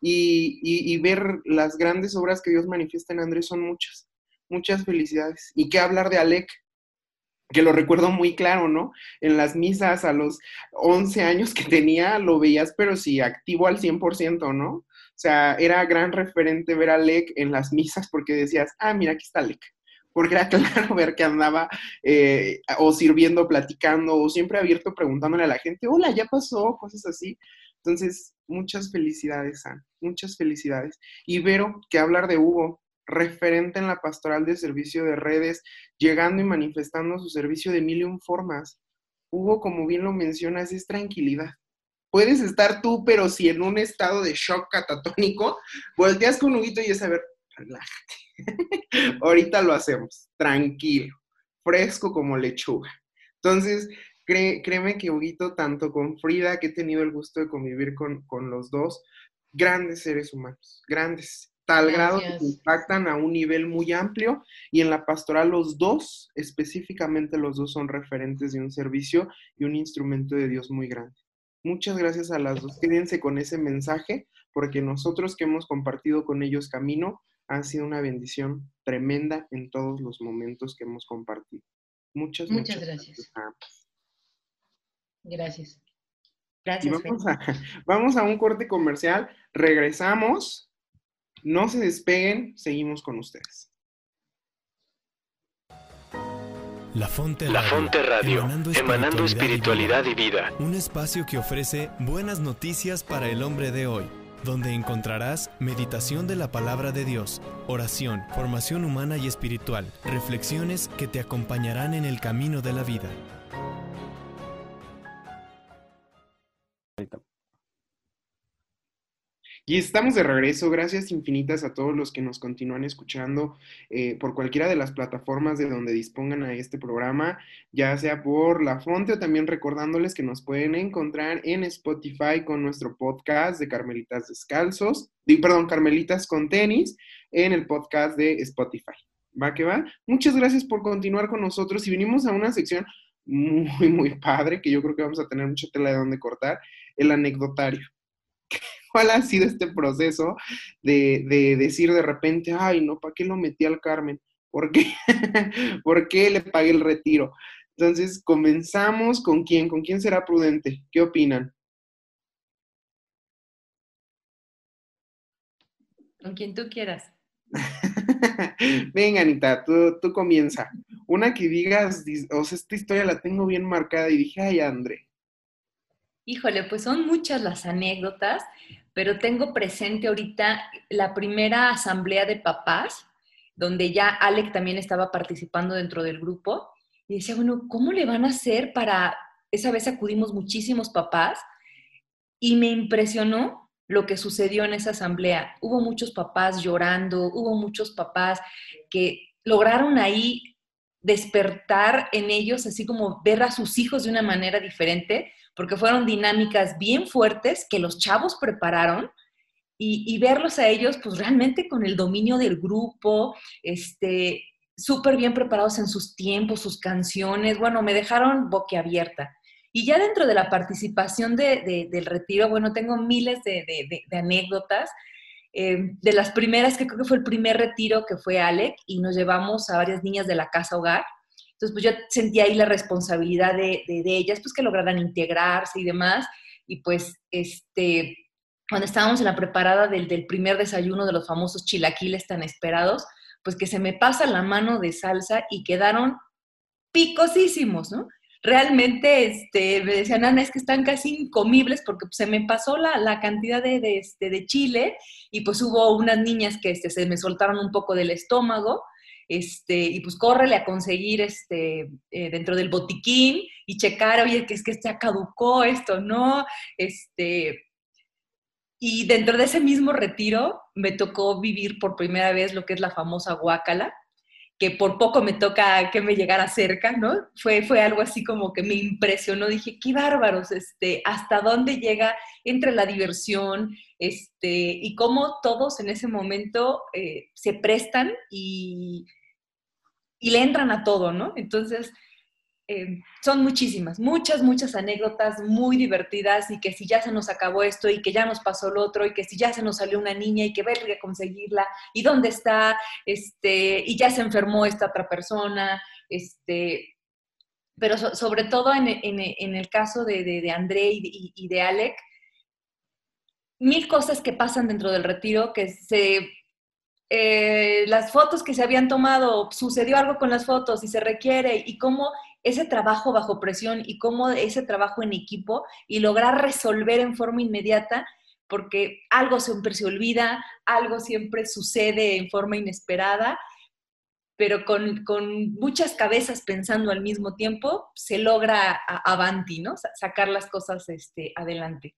D: Y, y, ver las grandes obras que Dios manifiesta en Andrés son muchas, muchas felicidades. Y qué hablar de Alec, que lo recuerdo muy claro, ¿no? En las misas a los 11 años que tenía, lo veías, pero sí, activo al 100%, ¿no? O sea, era gran referente ver a Alec en las misas porque decías, ah, mira, aquí está Alec porque era claro ver que andaba eh, o sirviendo, platicando, o siempre abierto preguntándole a la gente, hola, ya pasó, cosas así. Entonces, muchas felicidades, Ana, muchas felicidades. Y Vero, que hablar de Hugo, referente en la pastoral de servicio de redes, llegando y manifestando su servicio de mil y un formas. Hugo, como bien lo mencionas, es tranquilidad. Puedes estar tú, pero si en un estado de shock catatónico, volteas con Huguito y es a ver, relájate Ahorita lo hacemos, tranquilo, fresco como lechuga. Entonces, créeme que Huguito, tanto con Frida, que he tenido el gusto de convivir con, los dos, grandes seres humanos, grandes, tal grado que impactan a un nivel muy amplio y en la pastoral los dos, específicamente los dos son referentes de un servicio y un instrumento de Dios muy grande. Muchas gracias a las dos. Quédense con ese mensaje porque nosotros que hemos compartido con ellos camino, ha sido una bendición tremenda en todos los momentos que hemos compartido. Muchas,
G: muchas, gracias. Gracias.
D: Gracias. Vamos a, vamos a un corte comercial, regresamos, no se despeguen, seguimos con ustedes.
N: La Fonte
A: La Fonte Radio, emanando, espiritualidad y vida.
N: Un espacio que ofrece buenas noticias para el hombre de hoy donde encontrarás meditación de la palabra de Dios, oración, formación humana y espiritual, reflexiones que te acompañarán en el camino de la vida.
D: Y estamos de regreso. Gracias infinitas a todos los que nos continúan escuchando eh, por cualquiera de las plataformas de donde dispongan a este programa, ya sea por La Fonte o también recordándoles que nos pueden encontrar en Spotify con nuestro podcast de Carmelitas Descalzos, perdón, Carmelitas con tenis, en el podcast de Spotify. ¿Va que va? Muchas gracias por continuar con nosotros y venimos a una sección muy, muy padre que yo creo que vamos a tener mucha tela de donde cortar, el anecdotario cuál ha sido este proceso de, decir de repente, ay, no, ¿para qué lo metí al Carmen? ¿Por qué? ¿Por qué le pagué el retiro? Entonces, comenzamos con quién, con quién será prudente. ¿Qué opinan?
I: Con quien tú quieras.
D: Venga, Anita, tú, tú comienza. Una que digas, o sea, esta historia la tengo bien marcada y dije, ay, André.
I: Híjole, pues son muchas las anécdotas, pero tengo presente ahorita la primera asamblea de papás, donde ya Alec también estaba participando dentro del grupo, y decía, bueno, ¿cómo le van a hacer para, esa vez acudimos muchísimos papás, y me impresionó lo que sucedió en esa asamblea. Hubo muchos papás llorando, hubo muchos papás que lograron ahí despertar en ellos, así como ver a sus hijos de una manera diferente, porque fueron dinámicas bien fuertes que los chavos prepararon y, verlos a ellos, pues realmente con el dominio del grupo, este, súper bien preparados en sus tiempos, sus canciones, bueno, me dejaron boquiabierta. Y ya dentro de la participación del retiro, bueno, tengo miles de, anécdotas. Eh, de las primeras, que creo que fue el primer retiro que fue Alec, y nos llevamos a varias niñas de la casa hogar. Entonces, pues yo sentía ahí la responsabilidad de, ellas, pues que lograran integrarse y demás. Y pues, este, cuando estábamos en la preparada del, del primer desayuno de los famosos chilaquiles tan esperados, pues que se me pasa la mano de salsa y quedaron picosísimos, ¿no? Realmente este, me decían, Ana, es que están casi incomibles porque pues, se me pasó la, la cantidad de, de, este, de chile y pues hubo unas niñas que este, se me soltaron un poco del estómago este, y pues córrele a conseguir este, eh, dentro del botiquín y checar, oye, que es que ya caducó esto, ¿no? Este, y dentro de ese mismo retiro me tocó vivir por primera vez lo que es la famosa guácala, que por poco me toca que me llegara cerca, ¿no? Fue, fue algo así como que me impresionó, dije, qué bárbaros, este, hasta dónde llega entre la diversión, este, y cómo todos en ese momento eh, se prestan y, y le entran a todo, ¿no? Entonces, eh, son muchísimas, muchas, muchas anécdotas muy divertidas y que si ya se nos acabó esto y que ya nos pasó lo otro y que si ya se nos salió una niña y que ver que conseguirla y dónde está, este, y ya se enfermó esta otra persona, este, pero sobre todo en, el caso de, André y, de Alec, mil cosas que pasan dentro del retiro que se eh, las fotos que se habían tomado, sucedió algo con las fotos y se requiere, y cómo ese trabajo bajo presión y cómo ese trabajo en equipo y lograr resolver en forma inmediata, porque algo siempre se olvida, algo siempre sucede en forma inesperada, pero con, muchas cabezas pensando al mismo tiempo, se logra avanti, ¿no? Sacar las cosas este, adelante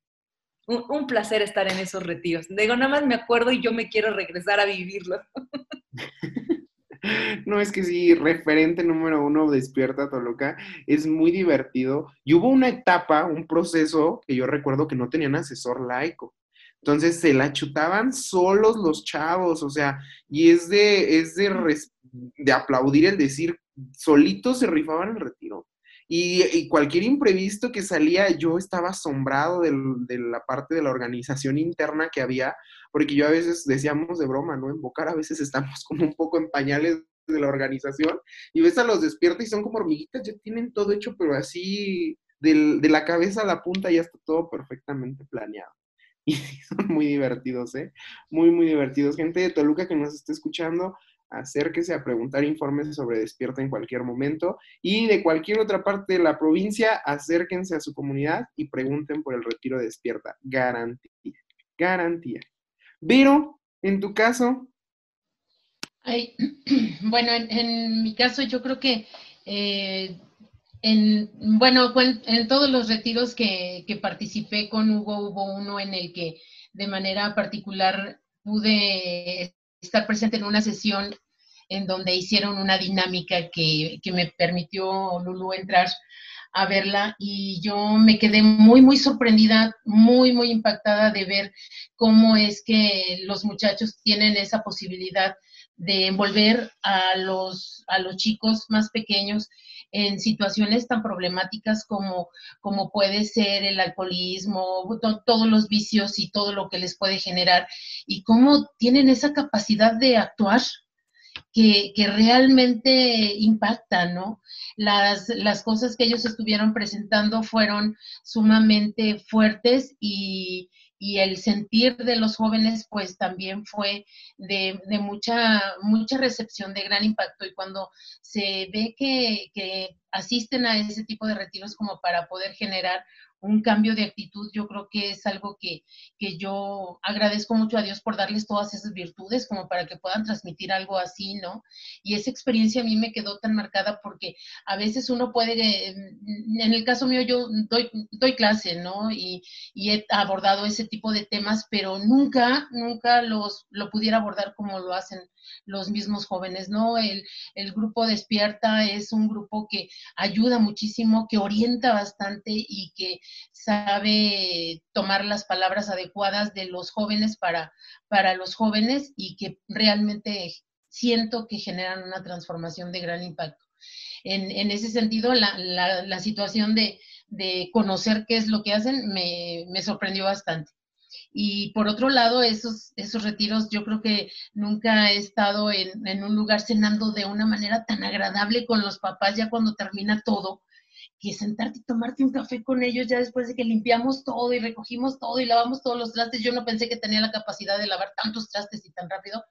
I: un, placer estar en esos retiros. Digo, nada más me acuerdo y yo me quiero regresar a vivirlo.
D: No, es que sí, referente número uno, Despierta Toluca, es muy divertido. Y hubo una etapa, un proceso que yo recuerdo que no tenían asesor laico. Entonces se la chutaban solos los chavos, o sea, y es de, es de, de aplaudir el decir, solitos se rifaban el retiro. Y, cualquier imprevisto que salía, yo estaba asombrado de la parte de la organización interna que había, porque yo a veces decíamos de broma, ¿no? En Bocar a veces estamos como un poco en pañales de la organización y ves a los despiertos y son como hormiguitas, ya tienen todo hecho, pero así de la cabeza a la punta ya está todo perfectamente planeado. Y son muy divertidos, ¿eh? Muy, muy divertidos. Gente de Toluca que nos esté escuchando, acérquese a preguntar informes sobre Despierta en cualquier momento y de cualquier otra parte de la provincia, acérquense a su comunidad y pregunten por el retiro de Despierta. Garantía, garantía. Pero, en tu caso...
G: bueno, en, mi caso yo creo que... Eh, en, bueno, en todos los retiros que, que participé con Hugo, hubo uno en el que de manera particular pude estar presente en una sesión en donde hicieron una dinámica que, que me permitió Lulu entrar a verla. Y yo me quedé muy, muy sorprendida, muy, muy impactada de ver cómo es que los muchachos tienen esa posibilidad de envolver a los, a los chicos más pequeños en situaciones tan problemáticas como, como puede ser el alcoholismo, todos los vicios y todo lo que les puede generar, y cómo tienen esa capacidad de actuar que, realmente impacta, ¿no? Las, las cosas que ellos estuvieron presentando fueron sumamente fuertes y, y el sentir de los jóvenes pues también fue de, de, mucha, mucha recepción, de gran impacto y cuando se ve que, que asisten a ese tipo de retiros como para poder generar un cambio de actitud, yo creo que es algo que, que, yo agradezco mucho a Dios por darles todas esas virtudes como para que puedan transmitir algo así, ¿no? Y esa experiencia a mí me quedó tan marcada porque a veces uno puede, en el caso mío yo doy, doy clase, ¿no? Y, y he abordado ese tipo de temas, pero nunca, nunca los, lo pudiera abordar como lo hacen los mismos jóvenes, ¿no? El, el, grupo Despierta es un grupo que ayuda muchísimo, que orienta bastante y que sabe tomar las palabras adecuadas de los jóvenes para, para los jóvenes y que realmente siento que generan una transformación de gran impacto. En, en ese sentido, la, la, la situación de, de, conocer qué es lo que hacen me, me sorprendió bastante. Y por otro lado, esos, esos retiros, yo creo que nunca he estado en, en, un lugar cenando de una manera tan agradable con los papás ya cuando termina todo, que sentarte y tomarte un café con ellos ya después de que limpiamos todo y recogimos todo y lavamos todos los trastes. Yo no pensé que tenía la capacidad de lavar tantos trastes y tan rápido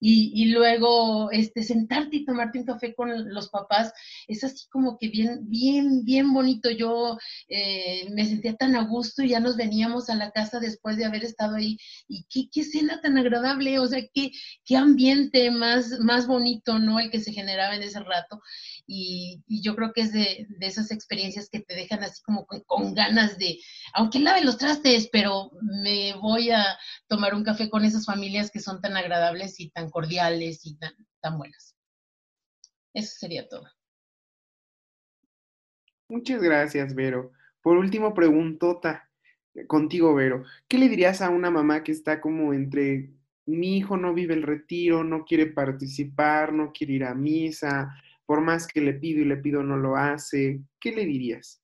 G: y, luego este, sentarte y tomarte un café con los papás, es así como que bien, bien, bien bonito. Yo eh, me sentía tan a gusto y ya nos veníamos a la casa después de haber estado ahí. Y qué, qué cena tan agradable, o sea, qué, qué ambiente más, más bonito, ¿no? El que se generaba en ese rato. Y, y yo creo que es de, de, esas experiencias que te dejan así como con, con, ganas de, aunque lave los trastes, pero me voy a tomar un café con esas familias que son tan agradables y tan cordiales y tan, tan buenas. Eso sería todo.
D: Muchas gracias, Vero. Por último, preguntota contigo, Vero. ¿Qué le dirías a una mamá que está como entre mi hijo no vive el retiro, no quiere participar, no quiere ir a misa, por más que le pido y le pido no lo hace? ¿Qué le dirías?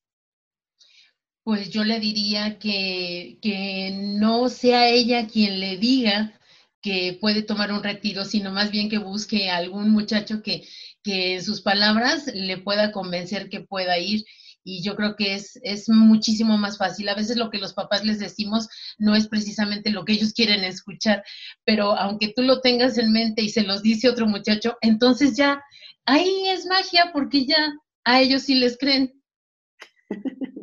G: Pues yo le diría que, que no sea ella quien le diga que puede tomar un retiro, sino más bien que busque a algún muchacho que, que en sus palabras le pueda convencer que pueda ir. Y yo creo que es, es muchísimo más fácil. A veces lo que los papás les decimos no es precisamente lo que ellos quieren escuchar, pero aunque tú lo tengas en mente y se los dice otro muchacho, entonces ya ahí es magia porque ya a ellos sí les creen.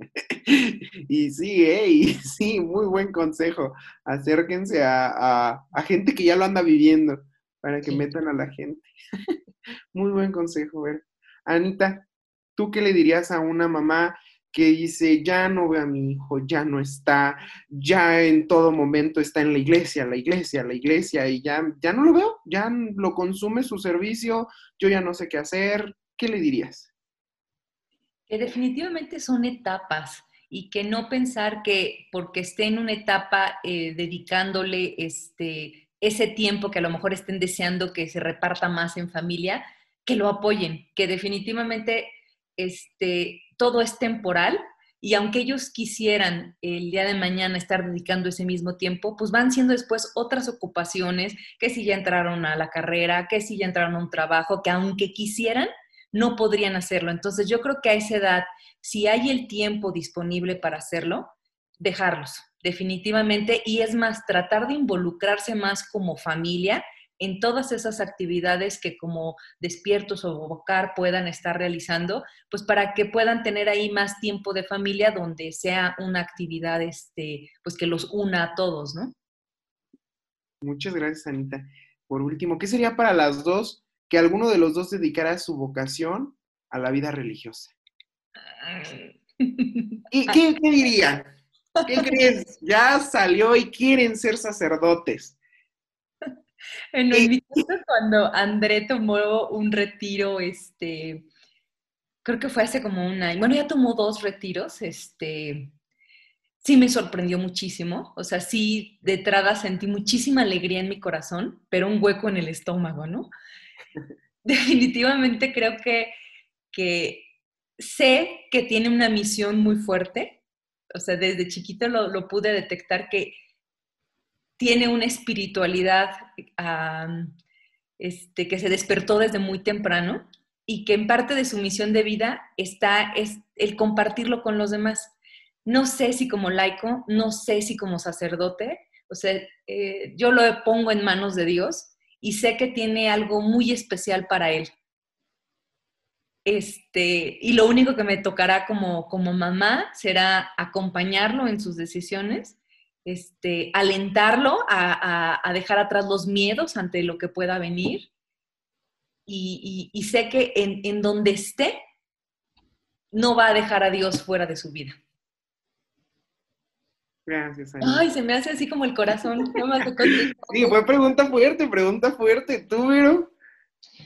D: y sí, ¿eh? y sí, muy buen consejo. Acérquense a, a, a, gente que ya lo anda viviendo para que sí. metan a la gente. muy buen consejo, ver. Anita, ¿tú qué le dirías a una mamá que dice, ya no veo a mi hijo, ya no está, ya en todo momento está en la iglesia, la iglesia, la iglesia, y ya, ya no lo veo, ya lo consume su servicio, yo ya no sé qué hacer? ¿Qué le dirías?
I: Que definitivamente son etapas y que no pensar que porque esté en una etapa eh, dedicándole este, ese tiempo que a lo mejor estén deseando que se reparta más en familia, que lo apoyen, que definitivamente este, todo es temporal y aunque ellos quisieran el día de mañana estar dedicando ese mismo tiempo, pues van siendo después otras ocupaciones, que si ya entraron a la carrera, que si ya entraron a un trabajo, que aunque quisieran, no podrían hacerlo. Entonces yo creo que a esa edad, si hay el tiempo disponible para hacerlo, dejarlos, definitivamente. Y es más, tratar de involucrarse más como familia en todas esas actividades que como despiertos o vocar puedan estar realizando, pues para que puedan tener ahí más tiempo de familia donde sea una actividad este, pues que los una a todos, ¿no?
D: Muchas gracias, Anita. Por último, ¿qué sería para las dos que alguno de los dos dedicara su vocación a la vida religiosa? ¿Y qué, qué dirían? ¿Qué crees? Ya salió y quieren ser sacerdotes.
I: En mi caso, cuando André tomó un retiro, este, creo que fue hace como un año, bueno, ya tomó dos retiros, este, sí me sorprendió muchísimo, o sea, sí de entrada sentí muchísima alegría en mi corazón, pero un hueco en el estómago, ¿no? Definitivamente creo que, que sé que tiene una misión muy fuerte, o sea, desde chiquito lo, lo pude detectar que tiene una espiritualidad este, que se despertó desde muy temprano y que en parte de su misión de vida está es el compartirlo con los demás. No sé si como laico, no sé si como sacerdote, o sea, eh, yo lo pongo en manos de Dios y sé que tiene algo muy especial para él. Este, y lo único que me tocará como, como mamá será acompañarlo en sus decisiones este, alentarlo a, dejar atrás los miedos ante lo que pueda venir. Y, sé que en, donde esté, no va a dejar a Dios fuera de su vida.
D: Gracias.
I: Ay, se me hace así como el corazón.
D: sí, fue pregunta fuerte, pregunta fuerte. ¿Tú, Vero?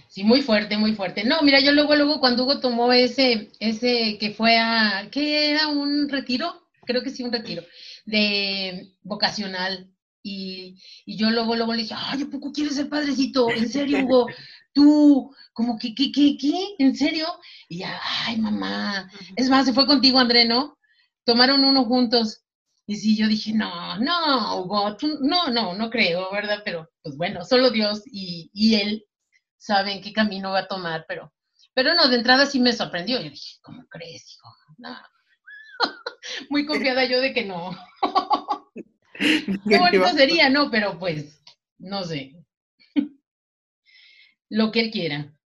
G: Sí, muy fuerte, muy fuerte. No, mira, yo luego, luego cuando Hugo tomó ese, ese que fue a, ¿qué era? ¿Un retiro? Creo que sí, un retiro de vocacional. Y, yo luego, luego le dije, ay, ¿a poco quieres ser padrecito? ¿En serio, Hugo? Tú, como que, ¿qué, qué, qué? ¿En serio? Y ya, ay, mamá. Es más, se fue contigo, André, ¿no? Tomaron uno juntos. Y sí, yo dije, no, no, Hugo, no, no, no creo, ¿verdad? Pero, pues bueno, solo Dios y, y él saben qué camino va a tomar, pero, pero no, de entrada sí me sorprendió. Yo dije, ¿cómo crees, hijo? No, muy confiada yo de que no. Qué bonito sería, ¿no? Pero pues, no sé. Lo que él quiera.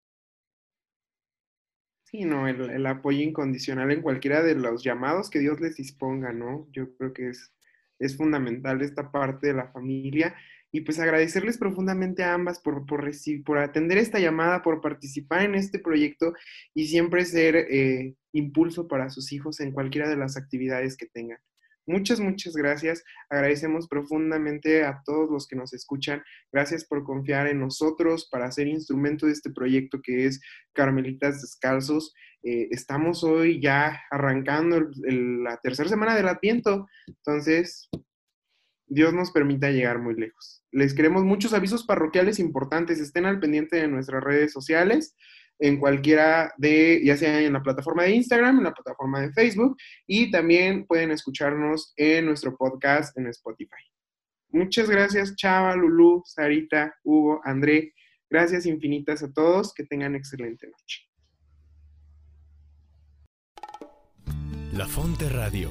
D: Sí, no, el, apoyo incondicional en cualquiera de los llamados que Dios les disponga, ¿no? Yo creo que es, es fundamental esta parte de la familia y pues agradecerles profundamente a ambas por, por, recibir, por atender esta llamada, por participar en este proyecto y siempre ser eh, impulso para sus hijos en cualquiera de las actividades que tengan. Muchas, muchas gracias. Agradecemos profundamente a todos los que nos escuchan. Gracias por confiar en nosotros para ser instrumento de este proyecto que es Carmelitas Descalzos. Eh, estamos hoy ya arrancando la tercera semana del Adviento. Entonces, Dios nos permita llegar muy lejos. Les queremos muchos avisos parroquiales importantes. Estén al pendiente de nuestras redes sociales, en cualquiera de, ya sea en la plataforma de Instagram, en la plataforma de Facebook, y también pueden escucharnos en nuestro podcast en Spotify. Muchas gracias, Chava, Lulú, Sarita, Hugo, André. Gracias infinitas a todos. Que tengan excelente noche.
N: La Fonte Radio,